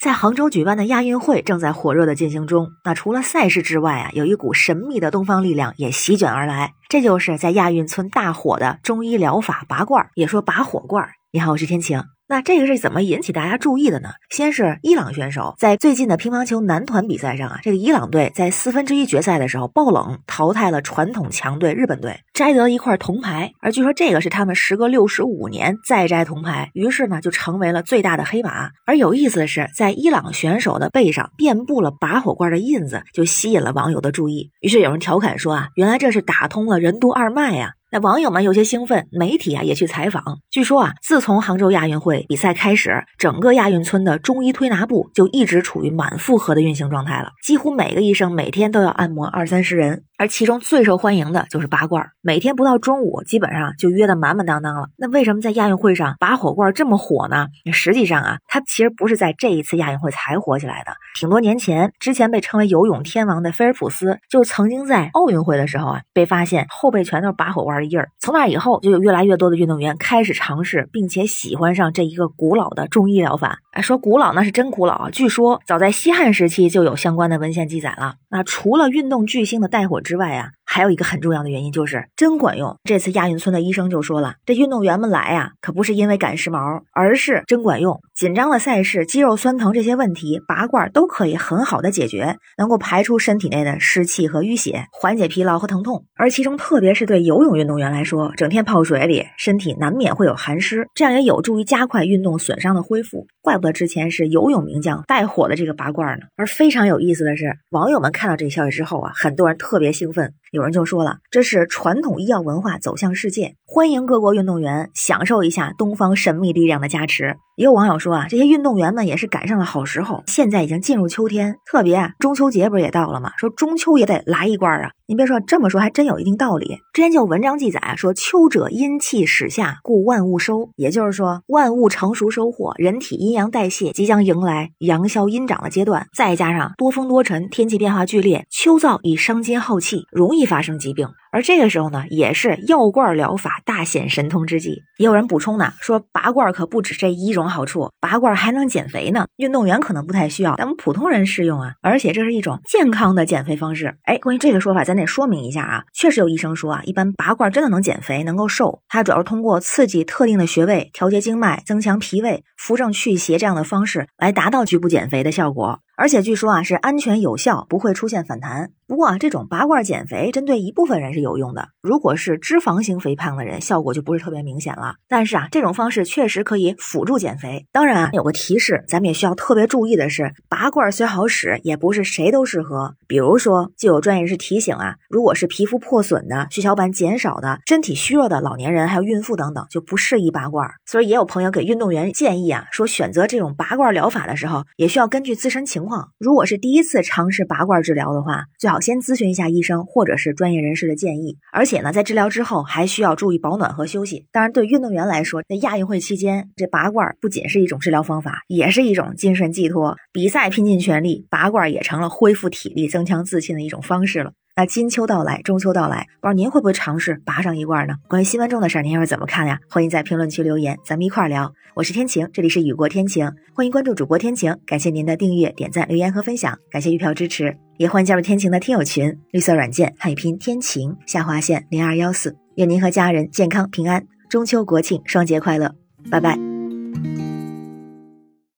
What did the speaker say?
在杭州举办的亚运会正在火热的进行中。那除了赛事之外啊，有一股神秘的东方力量也席卷而来，这就是在亚运村大火的中医疗法拔罐儿，也说拔火罐儿。你好，我是天晴。那这个是怎么引起大家注意的呢？先是伊朗选手在最近的乒乓球男团比赛上啊，这个伊朗队在四分之一决赛的时候爆冷淘汰了传统强队日本队，摘得一块铜牌。而据说这个是他们时隔六十五年再摘铜牌，于是呢就成为了最大的黑马。而有意思的是，在伊朗选手的背上遍布了拔火罐的印子，就吸引了网友的注意。于是有人调侃说啊，原来这是打通了任督二脉呀。那网友们有些兴奋，媒体啊也去采访。据说啊，自从杭州亚运会比赛开始，整个亚运村的中医推拿部就一直处于满负荷的运行状态了，几乎每个医生每天都要按摩二三十人。而其中最受欢迎的就是拔罐，每天不到中午，基本上就约得满满当当了。那为什么在亚运会上拔火罐这么火呢？实际上啊，它其实不是在这一次亚运会才火起来的，挺多年前，之前被称为游泳天王的菲尔普斯，就曾经在奥运会的时候啊，被发现后背全都是拔火罐的印儿。从那以后，就有越来越多的运动员开始尝试，并且喜欢上这一个古老的中医疗法。说古老那是真古老啊！据说早在西汉时期就有相关的文献记载了。那除了运动巨星的带火之外啊。还有一个很重要的原因就是真管用。这次亚运村的医生就说了，这运动员们来呀，可不是因为赶时髦，而是真管用。紧张的赛事、肌肉酸疼这些问题，拔罐都可以很好的解决，能够排出身体内的湿气和淤血，缓解疲劳和疼痛。而其中，特别是对游泳运动员来说，整天泡水里，身体难免会有寒湿，这样也有助于加快运动损伤的恢复。怪不得之前是游泳名将带火的这个拔罐呢。而非常有意思的是，网友们看到这个消息之后啊，很多人特别兴奋。有人就说了，这是传统医药文化走向世界，欢迎各国运动员享受一下东方神秘力量的加持。也有网友说啊，这些运动员们也是赶上了好时候，现在已经进入秋天，特别啊，中秋节不是也到了吗？说中秋也得来一罐啊。您别说，这么说还真有一定道理。之前就有文章记载啊，说秋者阴气始下，故万物收，也就是说万物成熟收获，人体阴阳代谢即将迎来阳消阴长的阶段，再加上多风多尘，天气变化剧烈，秋燥易伤筋耗气，容易。易发生疾病，而这个时候呢，也是药罐疗法大显神通之际。也有人补充呢，说拔罐可不止这一种好处，拔罐还能减肥呢。运动员可能不太需要，咱们普通人适用啊。而且这是一种健康的减肥方式。哎，关于这个说法，咱得说明一下啊。确实有医生说啊，一般拔罐真的能减肥，能够瘦。它主要是通过刺激特定的穴位，调节经脉，增强脾胃，扶正祛邪这样的方式来达到局部减肥的效果。而且据说啊，是安全有效，不会出现反弹。不过啊，这种拔罐减肥针对一部分人是有用的。如果是脂肪型肥胖的人，效果就不是特别明显了。但是啊，这种方式确实可以辅助减肥。当然啊，有个提示，咱们也需要特别注意的是，拔罐虽好使，也不是谁都适合。比如说，就有专业人士提醒啊，如果是皮肤破损的、血小板减少的、身体虚弱的老年人，还有孕妇等等，就不适宜拔罐。所以也有朋友给运动员建议啊，说选择这种拔罐疗法的时候，也需要根据自身情况。如果是第一次尝试拔罐治疗的话，最好先咨询一下医生或者是专业人士的建议。而且呢，在治疗之后还需要注意保暖和休息。当然，对运动员来说，在亚运会期间，这拔罐不仅是一种治疗方法，也是一种精神寄托。比赛拼尽全力，拔罐也成了恢复体力、增强自信的一种方式了。那金秋到来，中秋到来，不知道您会不会尝试拔上一罐呢？关于新闻中的事儿，您又是怎么看呀？欢迎在评论区留言，咱们一块儿聊。我是天晴，这里是雨过天晴，欢迎关注主播天晴，感谢您的订阅、点赞、留言和分享，感谢月票支持，也欢迎加入天晴的听友群，绿色软件汉语拼天晴下划线零二幺四，愿您和家人健康平安，中秋国庆双节快乐，拜拜。